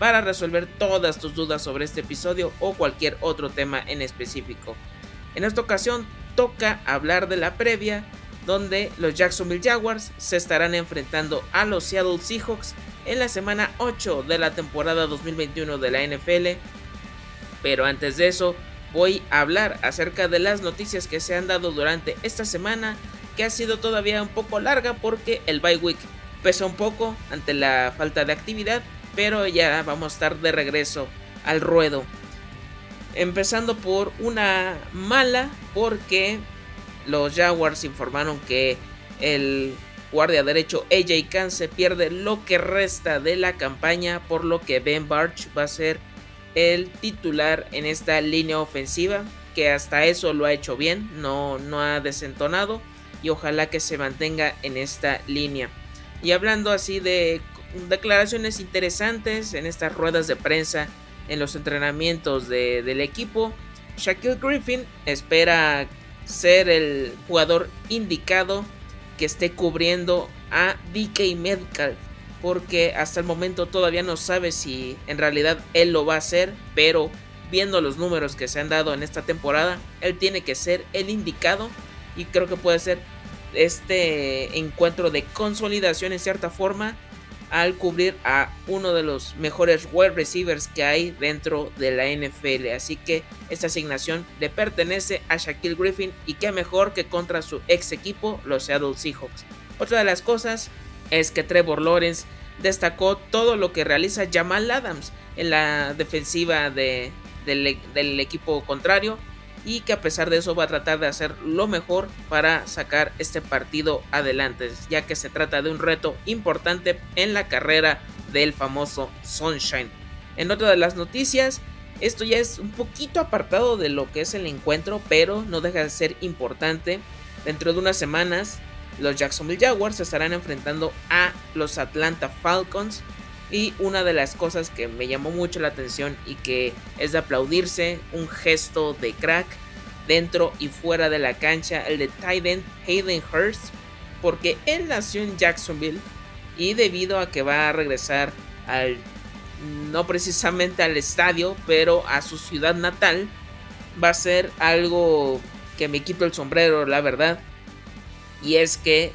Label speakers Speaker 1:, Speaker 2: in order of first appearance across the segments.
Speaker 1: para resolver todas tus dudas sobre este episodio o cualquier otro tema en específico. En esta ocasión toca hablar de la previa donde los Jacksonville Jaguars se estarán enfrentando a los Seattle Seahawks en la semana 8 de la temporada 2021 de la NFL. Pero antes de eso, voy a hablar acerca de las noticias que se han dado durante esta semana, que ha sido todavía un poco larga porque el bye week pesa un poco ante la falta de actividad pero ya vamos a estar de regreso al ruedo. Empezando por una mala, porque los Jaguars informaron que el guardia derecho AJ Khan se pierde lo que resta de la campaña, por lo que Ben Barch va a ser el titular en esta línea ofensiva, que hasta eso lo ha hecho bien, no, no ha desentonado y ojalá que se mantenga en esta línea. Y hablando así de declaraciones interesantes en estas ruedas de prensa en los entrenamientos del equipo. Shaquille Griffin espera ser el jugador indicado que esté cubriendo a DK Metcalf porque hasta el momento todavía no sabe si en realidad él lo va a hacer, pero viendo los números que se han dado en esta temporada, él tiene que ser el indicado y creo que puede ser este encuentro de consolidación en cierta forma al cubrir a uno de los mejores wide receivers que hay dentro de la NFL. Así que esta asignación le pertenece a Shaquille Griffin y qué mejor que contra su ex equipo, los Seattle Seahawks. Otra de las cosas es que Trevor Lawrence destacó todo lo que realiza Jamal Adams en la defensiva del, del equipo contrario y que a pesar de eso va a tratar de hacer lo mejor para sacar este partido adelante, ya que se trata de un reto importante en la carrera del famoso Sunshine. En otra de las noticias, esto ya es un poquito apartado de lo que es el encuentro, pero no deja de ser importante. Dentro de unas semanas, los Jacksonville Jaguars se estarán enfrentando a los Atlanta Falcons y una de las cosas que me llamó mucho la atención y que es de aplaudirse, un gesto de crack dentro y fuera de la cancha, el de Tyden Hayden Hurst, porque él nació en Jacksonville y debido a que va a regresar al, no precisamente al estadio, pero a su ciudad natal, va a ser algo que me quito el sombrero, la verdad. Y es que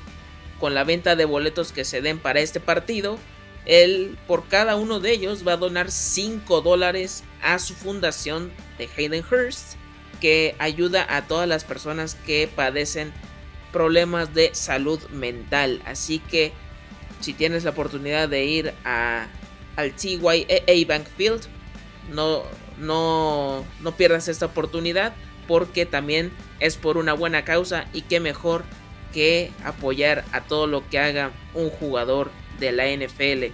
Speaker 1: con la venta de boletos que se den para este partido, él por cada uno de ellos va a donar 5 dólares a su fundación de Hayden Hurst que ayuda a todas las personas que padecen problemas de salud mental. Así que si tienes la oportunidad de ir a, al TYA Bank Field, no, no, no pierdas esta oportunidad porque también es por una buena causa y qué mejor que apoyar a todo lo que haga un jugador de la NFL.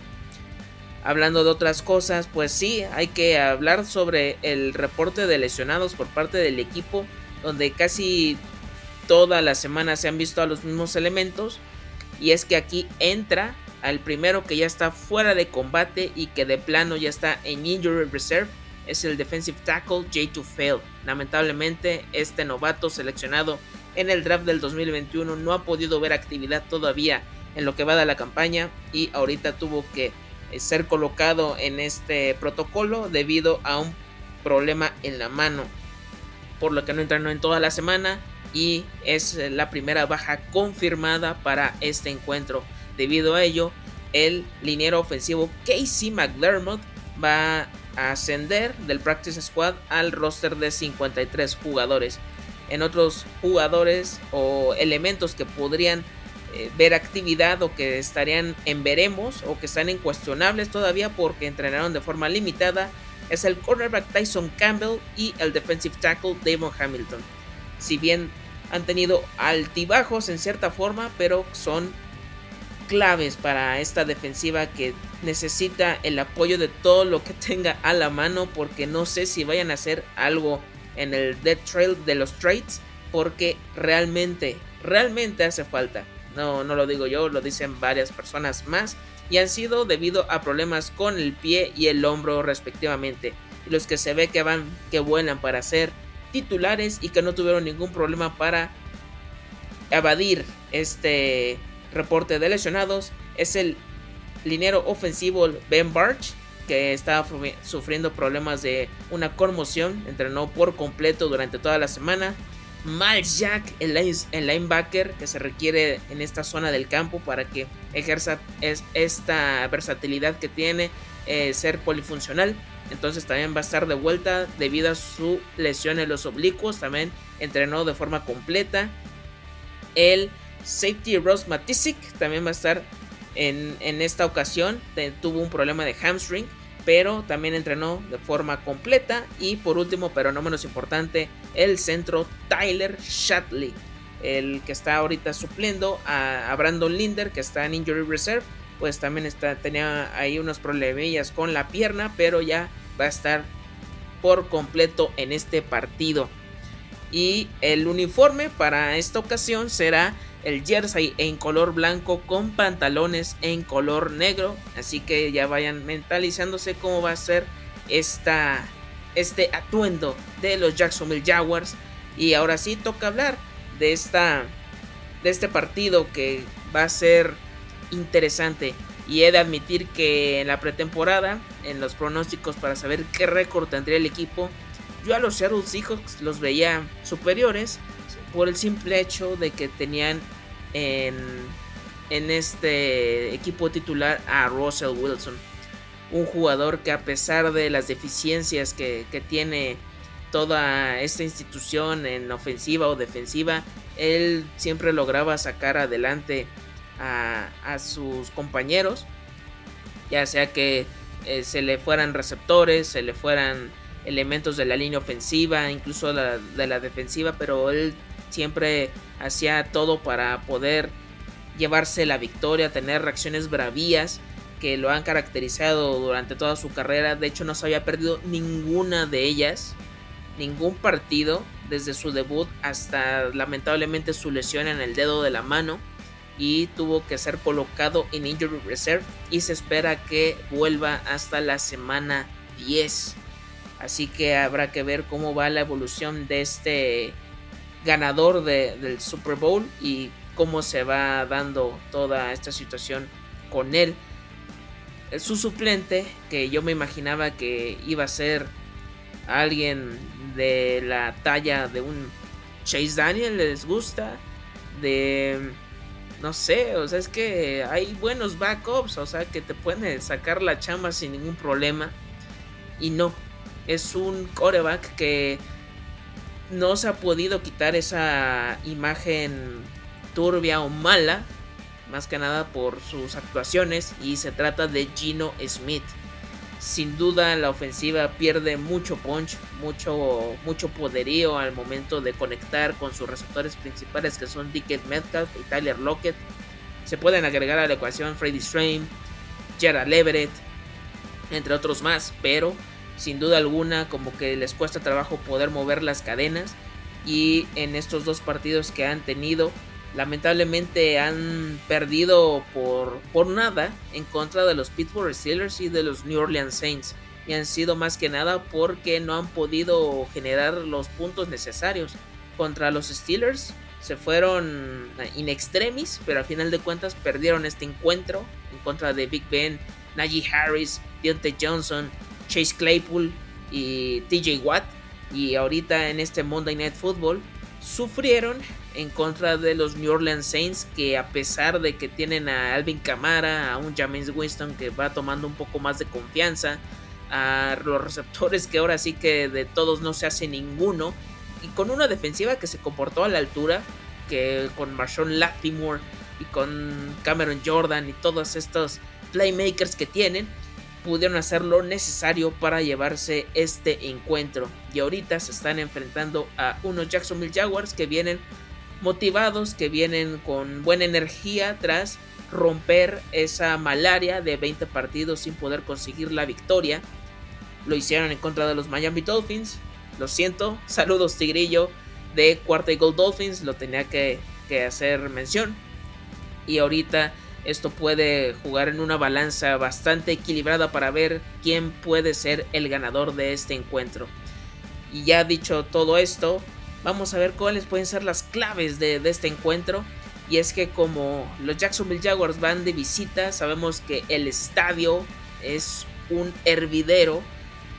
Speaker 1: Hablando de otras cosas, pues sí, hay que hablar sobre el reporte de lesionados por parte del equipo, donde casi toda la semana se han visto a los mismos elementos. Y es que aquí entra al primero que ya está fuera de combate y que de plano ya está en Injury Reserve. Es el defensive tackle J2 Fail. Lamentablemente, este novato seleccionado en el draft del 2021 no ha podido ver actividad todavía en lo que va de la campaña y ahorita tuvo que ser colocado en este protocolo debido a un problema en la mano, por lo que no entrenó en toda la semana y es la primera baja confirmada para este encuentro. Debido a ello, el liniero ofensivo Casey McDermott va a ascender del practice squad al roster de 53 jugadores. En otros jugadores o elementos que podrían eh, ver actividad o que estarían en veremos o que están incuestionables todavía porque entrenaron de forma limitada es el cornerback Tyson Campbell y el defensive tackle Damon Hamilton. Si bien han tenido altibajos en cierta forma, pero son claves para esta defensiva que necesita el apoyo de todo lo que tenga a la mano porque no sé si vayan a hacer algo en el dead trail de los trades porque realmente, realmente hace falta. No, no lo digo yo, lo dicen varias personas más y han sido debido a problemas con el pie y el hombro respectivamente. Los que se ve que van, que vuelan para ser titulares y que no tuvieron ningún problema para evadir este reporte de lesionados es el linero ofensivo Ben Barch que estaba sufriendo problemas de una conmoción, entrenó por completo durante toda la semana. Miles Jack, el, linebacker que se requiere en esta zona del campo para que ejerza esta versatilidad que tiene, eh, ser polifuncional. Entonces también va a estar de vuelta debido a su lesión en los oblicuos. También entrenó de forma completa. El safety Ross Matisic también va a estar en, en esta ocasión. tuvo un problema de hamstring pero también entrenó de forma completa. Y por último, pero no menos importante, el centro Tyler Shatley, el que está ahorita supliendo a, Brandon Linder, que está en Injury Reserve, pues también está, tenía ahí unos problemillas con la pierna, pero ya va a estar por completo en este partido. Y el uniforme para esta ocasión será el jersey en color blanco con pantalones en color negro. Así que ya vayan mentalizándose cómo va a ser esta, este atuendo de los Jacksonville Jaguars. Y ahora sí toca hablar de, esta, de este partido que va a ser interesante. Y he de admitir que en la pretemporada, en los pronósticos para saber qué récord tendría el equipo, yo a los Seattle Seahawks los veía superiores por el simple hecho de que tenían en, este equipo titular a Russell Wilson. Un jugador que a pesar de las deficiencias que, tiene toda esta institución en ofensiva o defensiva, él siempre lograba sacar adelante a, sus compañeros, ya sea que eh, se le fueran receptores, se le fueran elementos de la línea ofensiva, incluso de la defensiva, pero él siempre hacía todo para poder llevarse la victoria, tener reacciones bravías que lo han caracterizado durante toda su carrera. De hecho, no se había perdido ninguna de ellas, ningún partido desde su debut hasta lamentablemente su lesión en el dedo de la mano y tuvo que ser colocado en injury reserve y se espera que vuelva hasta la semana 10. Así que habrá que ver cómo va la evolución de este ganador del Super Bowl y cómo se va dando toda esta situación con él. Su suplente, que yo me imaginaba que iba a ser alguien de la talla de un Chase Daniel, les gusta, de no sé, o sea, es que hay buenos backups, o sea, que te pueden sacar la chamba sin ningún problema. Y no, es un coreback que no se ha podido quitar esa imagen turbia o mala, más que nada por sus actuaciones, y se trata de Gino Smith. Sin duda la ofensiva pierde mucho punch, mucho, mucho poderío al momento de conectar con sus receptores principales que son Dickett Metcalf y Tyler Lockett. Se pueden agregar a la ecuación Freddy Strain, Gerald Leverett, entre otros más, pero sin duda alguna como que les cuesta trabajo poder mover las cadenas. Y en estos dos partidos que han tenido lamentablemente han perdido por, por nada en contra de los Pittsburgh Steelers y de los New Orleans Saints. Y han sido más que nada porque no han podido generar los puntos necesarios. Contra los Steelers se fueron in extremis pero al final de cuentas perdieron este encuentro en contra de Big Ben, Najee Harris, Deontay Johnson Chase Claypool y TJ Watt. Y ahorita en este Monday Night Football sufrieron en contra de los New Orleans Saints que a pesar de que tienen a Alvin Kamara, a un James Winston que va tomando un poco más de confianza, a los receptores que ahora sí que de todos no se hace ninguno y con una defensiva que se comportó a la altura que con Marshawn Latimore y con Cameron Jordan y todos estos playmakers que tienen pudieron hacer lo necesario para llevarse este encuentro y ahorita se están enfrentando a unos Jacksonville Jaguars que vienen motivados, que vienen con buena energía tras romper esa malaria de 20 partidos sin poder conseguir la victoria. Lo hicieron en contra de los Miami Dolphins. Lo siento, saludos Tigrillo de Cuarta y Gold Dolphins, lo tenía que, que hacer mención. Y ahorita esto puede jugar en una balanza bastante equilibrada para ver quién puede ser el ganador de este encuentro. Y ya dicho todo esto, vamos a ver cuáles pueden ser las claves de, este encuentro. Y es que como los Jacksonville Jaguars van de visita, sabemos que el estadio es un hervidero.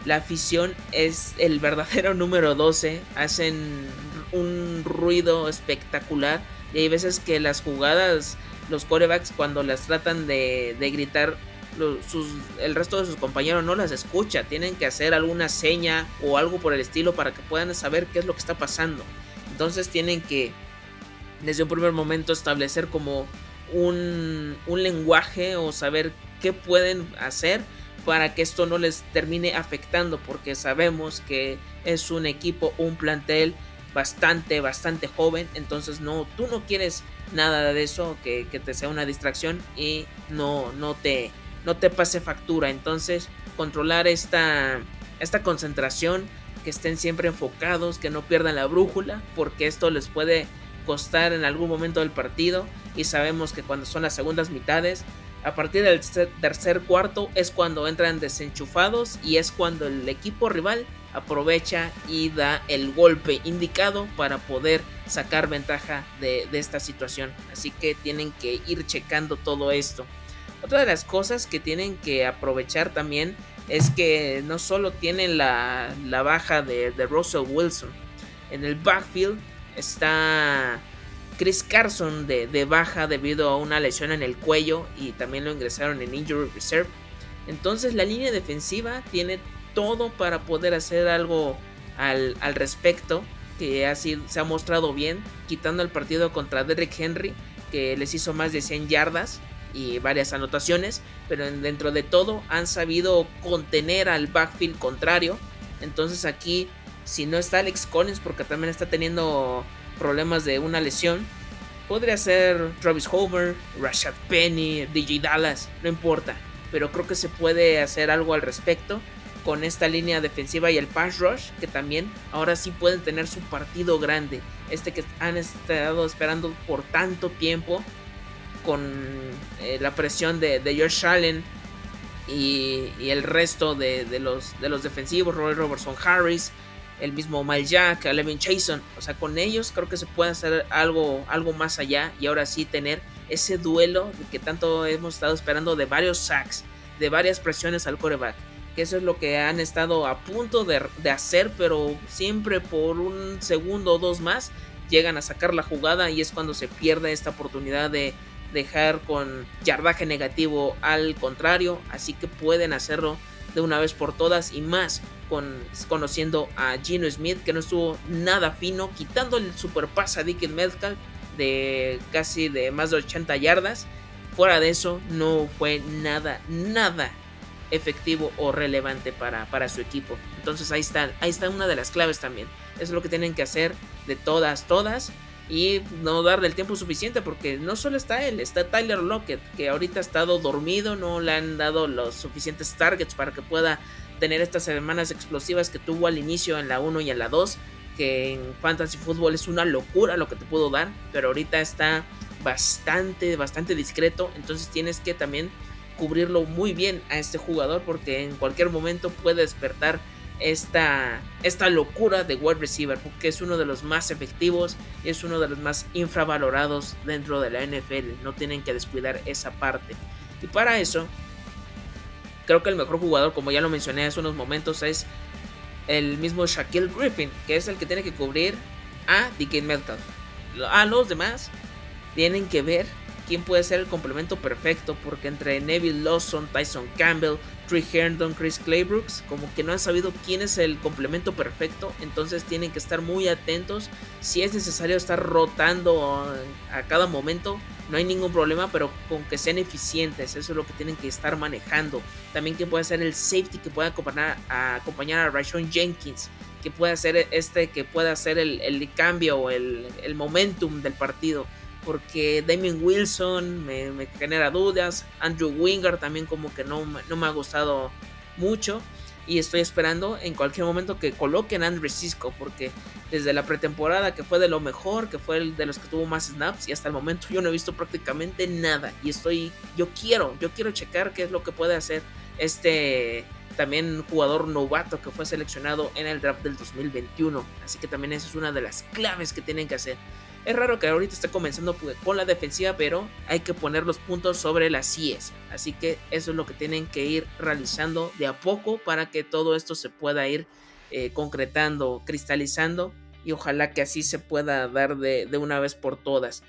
Speaker 1: La afición es el verdadero número 12. Hacen un ruido espectacular. Y hay veces que las jugadas, los corebacks, cuando las tratan de, de gritar, el resto de sus compañeros no las escucha, tienen que hacer alguna seña o algo por el estilo para que puedan saber qué es lo que está pasando. Entonces tienen que desde un primer momento establecer como un, un lenguaje o saber qué pueden hacer para que esto no les termine afectando porque sabemos que es un equipo, un plantel bastante, bastante joven. Entonces no, tú no quieres nada de eso, que, que te sea una distracción y no, no te no te pase factura. Entonces, controlar esta, esta concentración, que estén siempre enfocados, que no pierdan la brújula, porque esto les puede costar en algún momento del partido. Y sabemos que cuando son las segundas mitades, a partir del tercer cuarto es cuando entran desenchufados y es cuando el equipo rival aprovecha y da el golpe indicado para poder sacar ventaja de, esta situación. Así que tienen que ir checando todo esto. Otra de las cosas que tienen que aprovechar también es que no solo tienen la, baja de, Russell Wilson, en el backfield está Chris Carson de, baja debido a una lesión en el cuello y también lo ingresaron en Injury Reserve. Entonces la línea defensiva tiene todo para poder hacer algo al, al respecto, que así se ha mostrado bien, quitando el partido contra Derrick Henry, que les hizo más de 100 yardas y varias anotaciones, pero dentro de todo han sabido contener al backfield contrario. Entonces aquí, si no está Alex Collins, porque también está teniendo problemas de una lesión, podría ser Travis Homer, Rashad Penny, DJ Dallas, no importa. Pero creo que se puede hacer algo al respecto con esta línea defensiva y el pass rush, que también ahora sí pueden tener su partido grande. Este que han estado esperando por tanto tiempo con eh, la presión de, de Josh Allen y, el resto de, los, de los defensivos, Roy Robertson Harris, el mismo Mike Jack, Levin Chason. O sea, con ellos creo que se puede hacer algo, algo más allá y ahora sí tener ese duelo que tanto hemos estado esperando de varios sacks, de varias presiones al coreback. Que eso es lo que han estado a punto de, hacer, pero siempre por un segundo o dos más llegan a sacar la jugada y es cuando se pierde esta oportunidad de, dejar con yardaje negativo al contrario, así que pueden hacerlo de una vez por todas y más con, conociendo a Gino Smith que no estuvo nada fino, quitando el super a Dick Metcalf de casi de más de 80 yardas. Fuera de eso, no fue nada, nada efectivo o relevante para, para su equipo. Entonces ahí está, ahí está una de las claves también. Es lo que tienen que hacer de todas, todas y no darle el tiempo suficiente porque no solo está él, está Tyler Lockett que ahorita ha estado dormido, no le han dado los suficientes targets para que pueda tener estas semanas explosivas que tuvo al inicio en la 1 y en la 2, que en fantasy fútbol es una locura lo que te puedo dar, pero ahorita está bastante, bastante discreto, entonces tienes que también cubrirlo muy bien a este jugador porque en cualquier momento puede despertar esta, esta locura de wide receiver, porque es uno de los más efectivos, es uno de los más infravalorados dentro de la NFL. No tienen que descuidar esa parte. Y para eso, creo que el mejor jugador, como ya lo mencioné hace unos momentos, es el mismo Shaquille Griffin, que es el que tiene que cubrir a DK Metal. A los demás tienen que ver quién puede ser el complemento perfecto, porque entre Neville Lawson, Tyson Campbell, Trey Herndon, Chris Claybrooks, como que no han sabido quién es el complemento perfecto, entonces tienen que estar muy atentos. Si es necesario estar rotando a cada momento, no hay ningún problema, pero con que sean eficientes, eso es lo que tienen que estar manejando. También que pueda ser el safety que pueda acompañar a, acompañar a Rashon Jenkins, que pueda ser este, que pueda hacer el, cambio, el, el momentum del partido porque Damien Wilson me, genera dudas, Andrew Winger también como que no, no, me ha gustado mucho y estoy esperando en cualquier momento que coloquen a Andrew Cisco porque desde la pretemporada que fue de lo mejor, que fue el de los que tuvo más snaps y hasta el momento yo no he visto prácticamente nada y estoy, yo quiero, yo quiero checar qué es lo que puede hacer este también jugador novato que fue seleccionado en el draft del 2021. Así que también esa es una de las claves que tienen que hacer. Es raro que ahorita esté comenzando con la defensiva, pero hay que poner los puntos sobre las IES. Así que eso es lo que tienen que ir realizando de a poco para que todo esto se pueda ir eh, concretando, cristalizando y ojalá que así se pueda dar de, una vez por todas.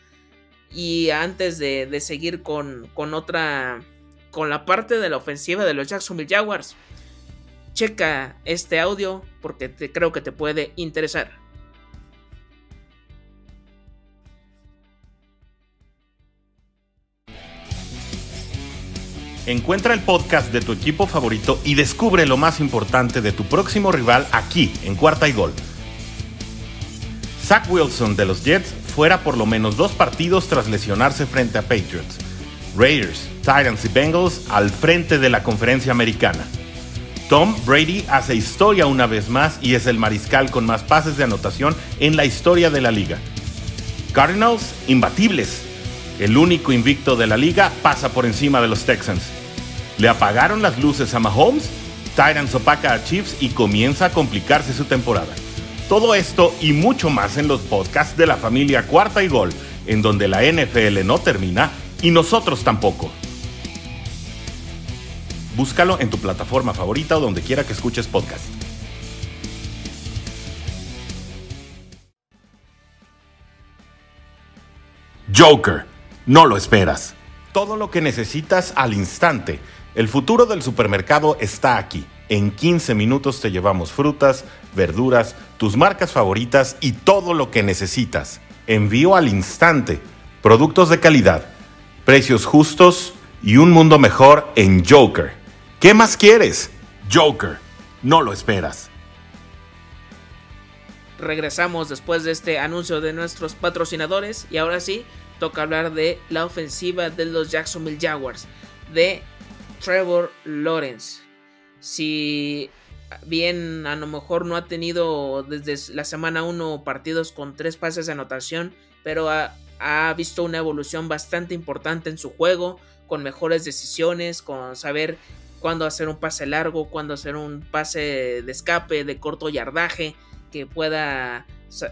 Speaker 1: Y antes de, seguir con, con otra, con la parte de la ofensiva de los Jacksonville Jaguars, checa este audio porque te, creo que te puede interesar.
Speaker 2: Encuentra el podcast de tu equipo favorito y descubre lo más importante de tu próximo rival aquí, en Cuarta y Gol. Zach Wilson de los Jets fuera por lo menos dos partidos tras lesionarse frente a Patriots. Raiders, Titans y Bengals al frente de la conferencia americana. Tom Brady hace historia una vez más y es el mariscal con más pases de anotación en la historia de la liga. Cardinals, imbatibles, el único invicto de la liga, pasa por encima de los Texans. Le apagaron las luces a Mahomes, Titans opaca a Chiefs y comienza a complicarse su temporada. Todo esto y mucho más en los podcasts de la familia Cuarta y Gol, en donde la NFL no termina y nosotros tampoco. Búscalo en tu plataforma favorita o donde quiera que escuches podcast. Joker no lo esperas. Todo lo que necesitas al instante. El futuro del supermercado está aquí. En 15 minutos te llevamos frutas, verduras, tus marcas favoritas y todo lo que necesitas. Envío al instante. Productos de calidad, precios justos y un mundo mejor en Joker. ¿Qué más quieres? Joker. No lo esperas.
Speaker 1: Regresamos después de este anuncio de nuestros patrocinadores y ahora sí, toca hablar de la ofensiva de los Jacksonville Jaguars, de Trevor Lawrence. Si bien a lo mejor no ha tenido desde la semana 1 partidos con tres pases de anotación, pero ha, visto una evolución bastante importante en su juego, con mejores decisiones, con saber cuándo hacer un pase largo, cuándo hacer un pase de escape de corto yardaje que pueda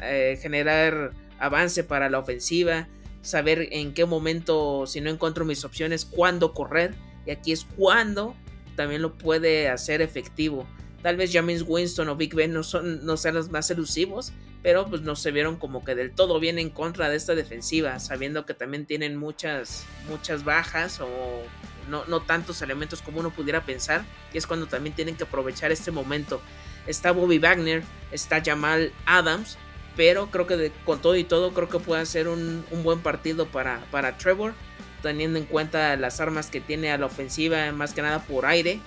Speaker 1: eh, generar avance para la ofensiva saber en qué momento, si no encuentro mis opciones, cuándo correr. Y aquí es cuando también lo puede hacer efectivo. Tal vez James Winston o Big Ben no, son, no sean los más elusivos, pero pues no se vieron como que del todo bien en contra de esta defensiva, sabiendo que también tienen muchas, muchas bajas o no, no tantos elementos como uno pudiera pensar. Y es cuando también tienen que aprovechar este momento. Está Bobby Wagner, está Jamal Adams, pero creo que con todo y todo, creo que puede ser un, buen partido para, para Trevor, teniendo en cuenta las armas que tiene a la ofensiva, más que nada por aire.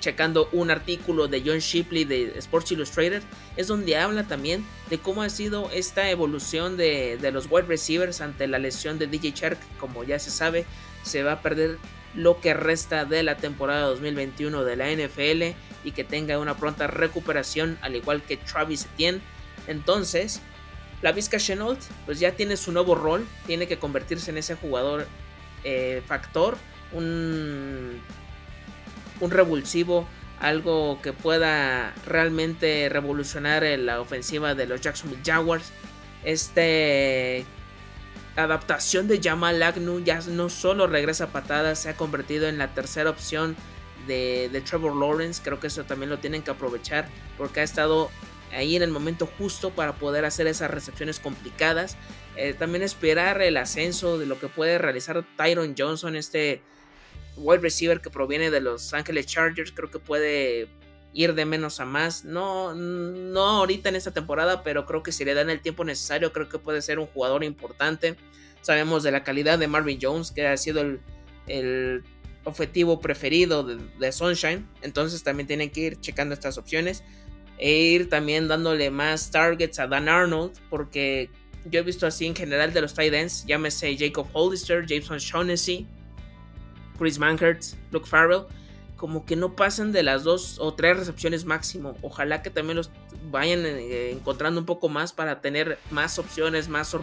Speaker 1: Checando un artículo de John Shipley de Sports Illustrated, es donde habla también de cómo ha sido esta evolución de, de los wide receivers ante la lesión de DJ Shark. Como ya se sabe, se va a perder lo que resta de la temporada 2021 de la NFL y que tenga una pronta recuperación, al igual que Travis Etienne entonces, la Vizca Chenault pues ya tiene su nuevo rol, tiene que convertirse en ese jugador eh, factor, un, un revulsivo, algo que pueda realmente revolucionar la ofensiva de los Jacksonville Jaguars. Este adaptación de Jamal Agnew ya no solo regresa patadas, se ha convertido en la tercera opción de, de, Trevor Lawrence. Creo que eso también lo tienen que aprovechar porque ha estado ahí en el momento justo para poder hacer esas recepciones complicadas. Eh, también esperar el ascenso de lo que puede realizar Tyron Johnson, este wide receiver que proviene de los Angeles Chargers. Creo que puede ir de menos a más. No, no ahorita en esta temporada, pero creo que si le dan el tiempo necesario, creo que puede ser un jugador importante. Sabemos de la calidad de Marvin Jones, que ha sido el, objetivo preferido de, Sunshine. Entonces también tienen que ir checando estas opciones. E ir también dándole más targets a Dan Arnold, porque yo he visto así en general de los tight ends, llámese Jacob Hollister, Jameson Shaughnessy, Chris Manhurst, Luke Farrell como que no pasan de las dos o tres recepciones máximo. Ojalá que también los vayan eh, encontrando un poco más para tener más opciones, más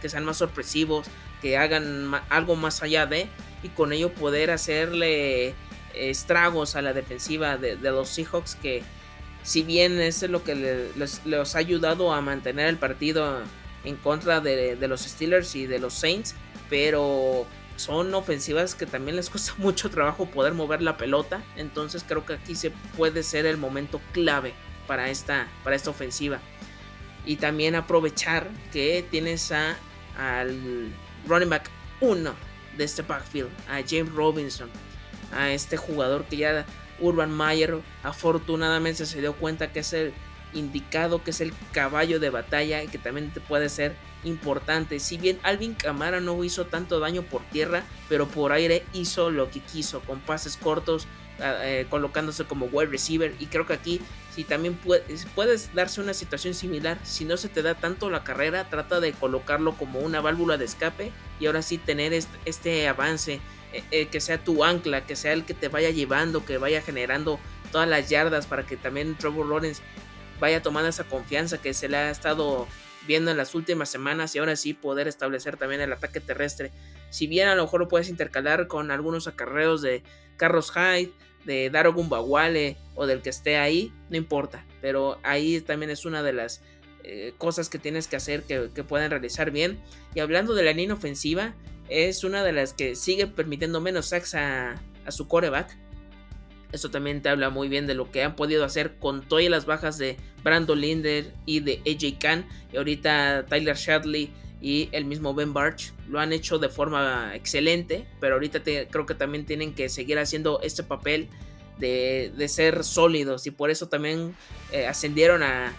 Speaker 1: que sean más sorpresivos, que hagan algo más allá de y con ello poder hacerle estragos a la defensiva de, los Seahawks que si bien es lo que les, ha ayudado a mantener el partido en contra de, los Steelers y de los Saints, pero son ofensivas que también les cuesta mucho trabajo poder mover la pelota. Entonces creo que aquí se puede ser el momento clave para esta, para esta ofensiva. Y también aprovechar que tienes a, al running back 1 de este backfield, a James Robinson, a este jugador que ya Urban Meyer afortunadamente se dio cuenta que es el indicado, que es el caballo de batalla y que también te puede ser importante. Si bien Alvin Camara no hizo tanto daño por tierra, pero por aire hizo lo que quiso, con pases cortos, eh, colocándose como wide receiver. Y creo que aquí, si también puedes darse una situación similar, si no se te da tanto la carrera, trata de colocarlo como una válvula de escape y ahora sí tener este, avance. Eh, eh, que sea tu ancla, que sea el que te vaya llevando, que vaya generando todas las yardas para que también Trevor Lawrence vaya tomando esa confianza que se le ha estado viendo en las últimas semanas y ahora sí poder establecer también el ataque terrestre. Si bien a lo mejor lo puedes intercalar con algunos acarreos de Carlos Hyde, de Daro Gumbawale o del que esté ahí, no importa. Pero ahí también es una de las eh, cosas que tienes que hacer que, puedan realizar bien. Y hablando de la línea ofensiva, es una de las que sigue permitiendo menos sacks a, a su coreback. Esto también te habla muy bien de lo que han podido hacer con todas las bajas de Brandon Linder y de AJ Khan. Y ahorita Tyler Shadley y el mismo Ben Barch lo han hecho de forma excelente. Pero ahorita creo que también tienen que seguir haciendo este papel de, ser sólidos. Y por eso también eh, ascendieron a,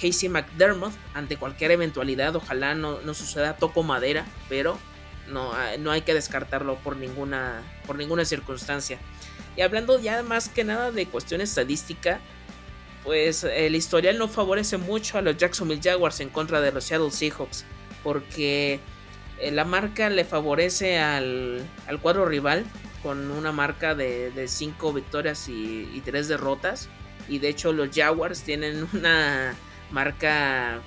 Speaker 1: Casey McDermott ante cualquier eventualidad. Ojalá no, no suceda toco madera. Pero no, no hay que descartarlo por ninguna, por ninguna circunstancia. Y hablando ya más que nada de cuestión estadística, pues el historial no favorece mucho a los Jacksonville Jaguars en contra de los Seattle Seahawks, porque eh, la marca le favorece al, cuadro rival con una marca de 5 victorias y 3 derrotas. Y de hecho los Jaguars tienen una marca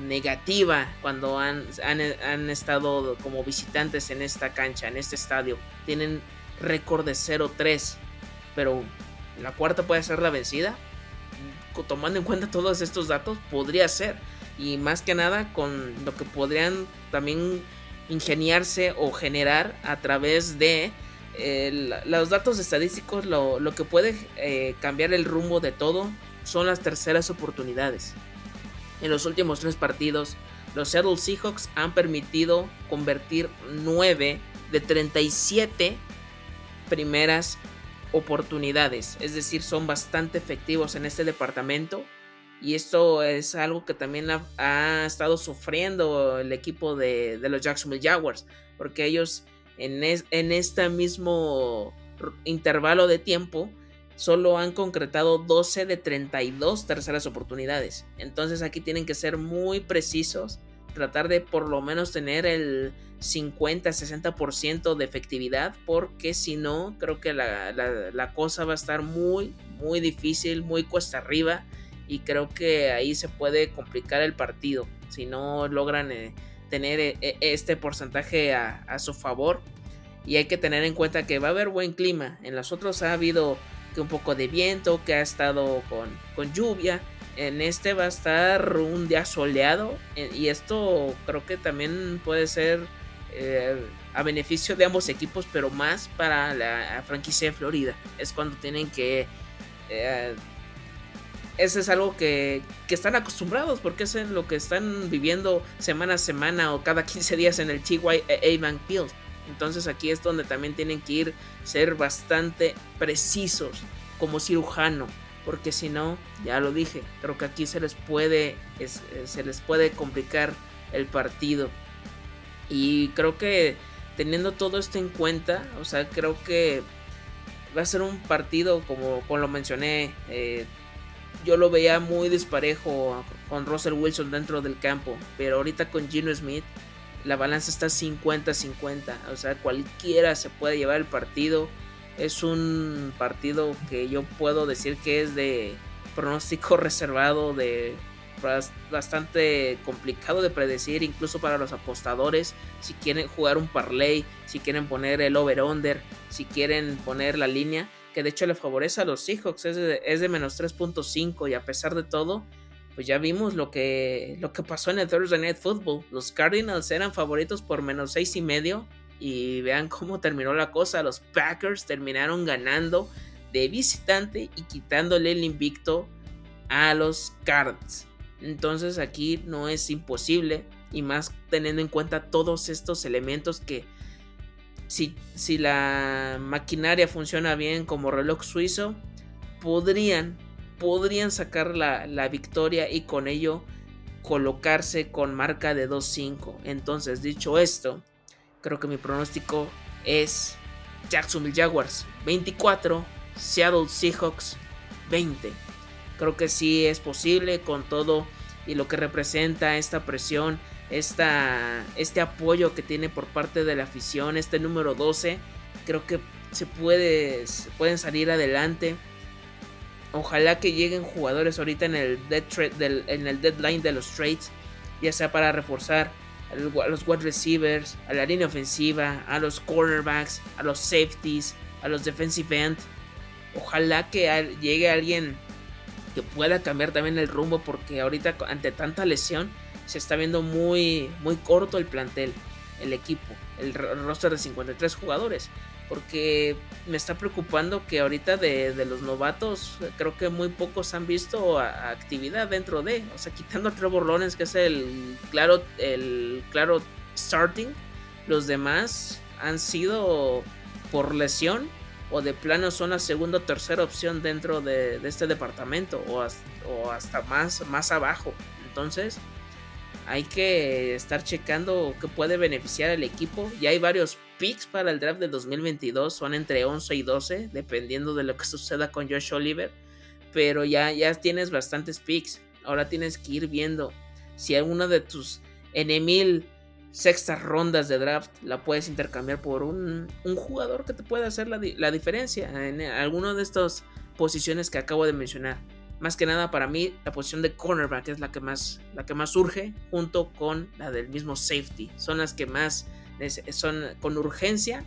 Speaker 1: negativa cuando han, han, han, estado como visitantes en esta cancha, en este estadio. Tienen récord de 0-3 pero la cuarta puede ser la vencida. Tomando en cuenta todos estos datos, podría ser. Y más que nada con lo que podrían también ingeniarse o generar a través de eh, los datos estadísticos, lo, que puede eh, cambiar el rumbo de todo son las terceras oportunidades. En los últimos tres partidos, los Seattle Seahawks han permitido convertir 9 de 37 primeras oportunidades, es decir, son bastante efectivos en este departamento. Y esto es algo que también ha, estado sufriendo el equipo de, los Jacksonville Jaguars, porque ellos en, en este mismo intervalo de tiempo solo han concretado 12 de 32 terceras oportunidades. Entonces aquí tienen que ser muy precisos tratar de por lo menos tener el 50-60% de efectividad, porque si no, creo que la, cosa va a estar muy, muy difícil, muy cuesta arriba, y creo que ahí se puede complicar el partido si no logran eh, tener eh, e, este porcentaje a, a, su favor. Y hay que tener en cuenta que va a haber buen clima. En los otros ha habido que un poco de viento, que ha estado con, con lluvia en este va a estar un día soleado. Eh, y esto creo que también puede ser eh, a beneficio de ambos equipos, pero más para la franquicia de Florida. Es cuando tienen que... Eh, eso es algo que, que, están acostumbrados porque es lo que están viviendo semana a semana o cada 15 días en el TYA Bank Field. Entonces aquí es donde también tienen que ir ser bastante precisos como cirujano, porque si no, ya lo dije, creo que aquí se les puede eh, se les puede complicar el partido. Y creo que teniendo todo esto en cuenta, o sea, creo que va a ser un partido como, como lo mencioné, eh, yo lo veía muy disparejo con Russell Wilson dentro del campo, pero ahorita con Gino Smith la balanza está 50-50, o sea, cualquiera se puede llevar el partido. Es un partido que yo puedo decir que es de pronóstico reservado, de bastante complicado de predecir, incluso para los apostadores. Si quieren jugar un parlay, si quieren poner el over-under, si quieren poner la línea, que de hecho le favorece a los Seahawks, es de, es de menos 3.5 y a pesar de todo, pues ya vimos lo que, lo que pasó en el Thursday Night Football. Los Cardinals eran favoritos por menos 6 y medio y vean cómo terminó la cosa. Los Packers terminaron ganando de visitante y quitándole el invicto a los Cards. Entonces aquí no es imposible y más teniendo en cuenta todos estos elementos que si, si la maquinaria funciona bien como reloj suizo, podrían, podrían sacar la, la victoria y con ello colocarse con marca de 2-5. Entonces, dicho esto, creo que mi pronóstico es Jacksonville Jaguars 24, Seattle Seahawks 20 creo que sí es posible con todo y lo que representa esta presión, esta, este apoyo que tiene por parte de la afición, este número 12, creo que se, puede, pueden salir adelante. Ojalá que lleguen jugadores ahorita en el, en el deadline de los trades, ya sea para reforzar a los wide receivers, a la línea ofensiva, a los cornerbacks, a los safeties, a los defensive end. Ojalá que llegue alguien que pueda cambiar también el rumbo porque ahorita ante tanta lesión se está viendo muy, muy corto el plantel, el equipo, el roster de 53 jugadores. Porque me está preocupando que ahorita de, los novatos creo que muy pocos han visto actividad dentro de, o sea, quitando a Trevor Lawrence que es el claro, el claro starting, los demás han sido por lesión o de plano son la segunda o tercera opción dentro de, este departamento o, hasta más, más abajo. Entonces hay que estar checando qué puede beneficiar al equipo. Ya hay varios picks para el draft de 2022, son entre 11 y 12, dependiendo de lo que suceda con Josh Oliver. Pero ya, ya tienes bastantes picks. Ahora tienes que ir viendo si alguno de tus enemil sextas rondas de draft la puedes intercambiar por un, jugador que te pueda hacer la, diferencia en alguna de estas posiciones que acabo de mencionar. Más que nada para mí la posición de cornerback es la que más, la que más surge junto con la del mismo safety. Son las que más son con urgencia.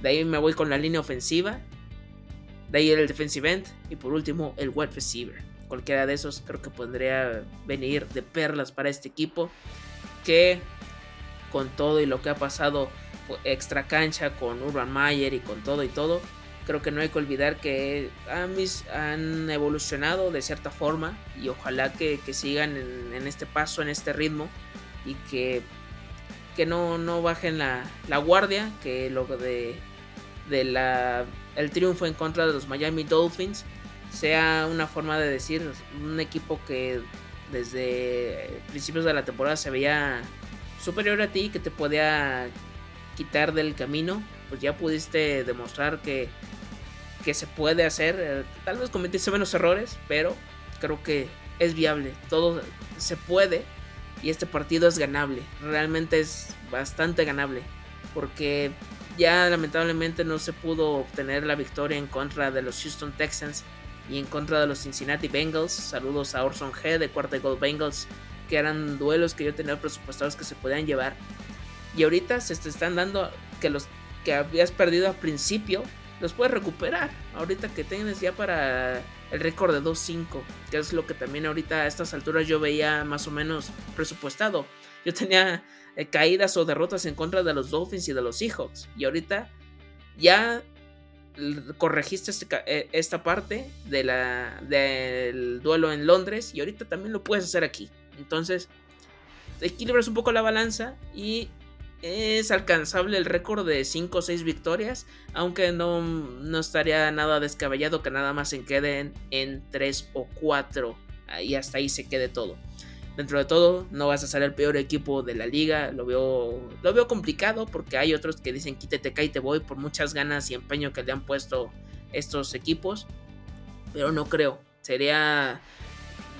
Speaker 1: De ahí me voy con la línea ofensiva. De ahí el defensive end. Y por último el wide receiver. Cualquiera de esos creo que podría venir de perlas para este equipo. Que con todo y lo que ha pasado extra cancha con Urban Mayer y con todo y todo, creo que no hay que olvidar que han, evolucionado de cierta forma y ojalá que, sigan en, este paso, en este ritmo y que, que no, no bajen la, guardia, que lo de, de la, el triunfo en contra de los Miami Dolphins sea una forma de decir un equipo que desde principios de la temporada se veía superior a ti que te podía quitar del camino, pues ya pudiste demostrar que, que se puede hacer. Eh, tal vez cometiste menos errores, pero creo que es viable. Todo se puede y este partido es ganable. Realmente es bastante ganable. Porque ya lamentablemente no se pudo obtener la victoria en contra de los Houston Texans y en contra de los Cincinnati Bengals. Saludos a Orson G de Cuarta Gold Bengals que eran duelos que yo tenía presupuestados que se podían llevar. Y ahorita se te están dando que los que habías perdido al principio, los puedes recuperar. Ahorita que tienes ya para el récord de 2-5, que es lo que también ahorita a estas alturas yo veía más o menos presupuestado. Yo tenía eh, caídas o derrotas en contra de los Dolphins y de los Seahawks. Y ahorita ya corregiste este eh, esta parte de la, del duelo en Londres y ahorita también lo puedes hacer aquí. Entonces, equilibras un poco la balanza y es alcanzable el récord de 5 o 6 victorias, aunque no, no, estaría nada descabellado que nada más se queden en 3 o 4 y hasta ahí se quede todo. Dentro de todo, no vas a ser el peor equipo de la liga, lo veo, lo veo complicado porque hay otros que dicen quítate, te voy por muchas ganas y empeño que le han puesto estos equipos, pero no creo, sería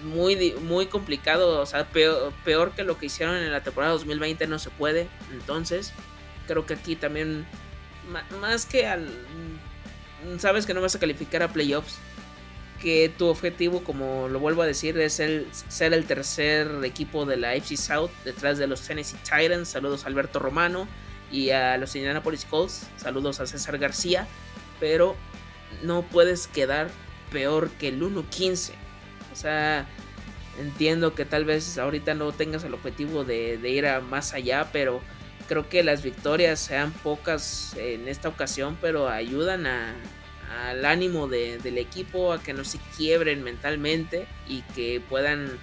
Speaker 1: muy, muy complicado, o sea, peor, que lo que hicieron en la temporada 2020 no se puede. Entonces, creo que aquí también, más que al... Sabes que no vas a calificar a playoffs, que tu objetivo, como lo vuelvo a decir, es el, ser el tercer equipo de la AFC South detrás de los Tennessee Titans. Saludos a Alberto Romano y a los Indianapolis Colts. Saludos a César García. Pero no puedes quedar peor que el 1-15. O sea, entiendo que tal vez ahorita no tengas el objetivo de, ir a más allá, pero creo que las victorias sean pocas en esta ocasión, pero ayudan al ánimo del equipo a que no se quiebren mentalmente y que puedan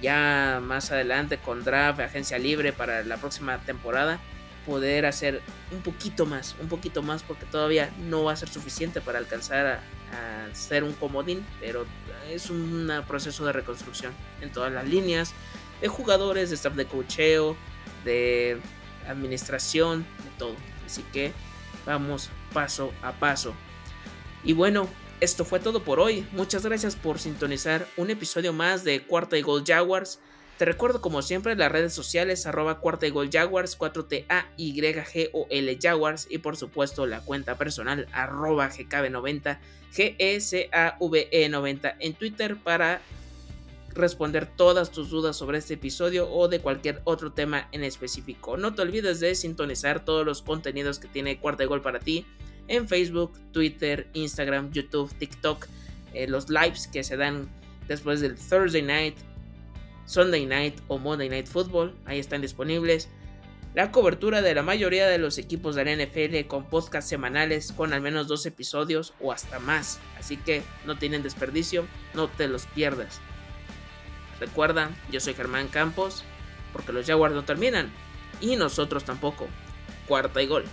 Speaker 1: ya más adelante con draft, agencia libre para la próxima temporada, poder hacer un poquito más, un poquito más, porque todavía no va a ser suficiente para alcanzar a, ser un comodín, pero es un proceso de reconstrucción en todas las líneas, de jugadores, de staff de cocheo, de administración, de todo. Así que vamos paso a paso. Y bueno, esto fue todo por hoy. Muchas gracias por sintonizar un episodio más de Cuarta y Gol Jaguars. Te recuerdo como siempre las redes sociales arroba cuarta y gol jaguars 4TA Y G O L Jaguars y por supuesto la cuenta personal arroba GKB90 GECAVE 90 en Twitter para responder todas tus dudas sobre este episodio o de cualquier otro tema en específico. No te olvides de sintonizar todos los contenidos que tiene Cuarta y Gol para ti en Facebook, Twitter, Instagram, YouTube, TikTok, eh, los lives que se dan después del Thursday Night Sunday Night o Monday Night Football, ahí están disponibles. La cobertura de la mayoría de los equipos de la NFL con podcasts semanales con al menos dos episodios o hasta más. Así que no tienen desperdicio, no te los pierdas. Recuerda, yo soy Germán Campos, porque los Jaguars no terminan y nosotros tampoco. Cuarta y gol.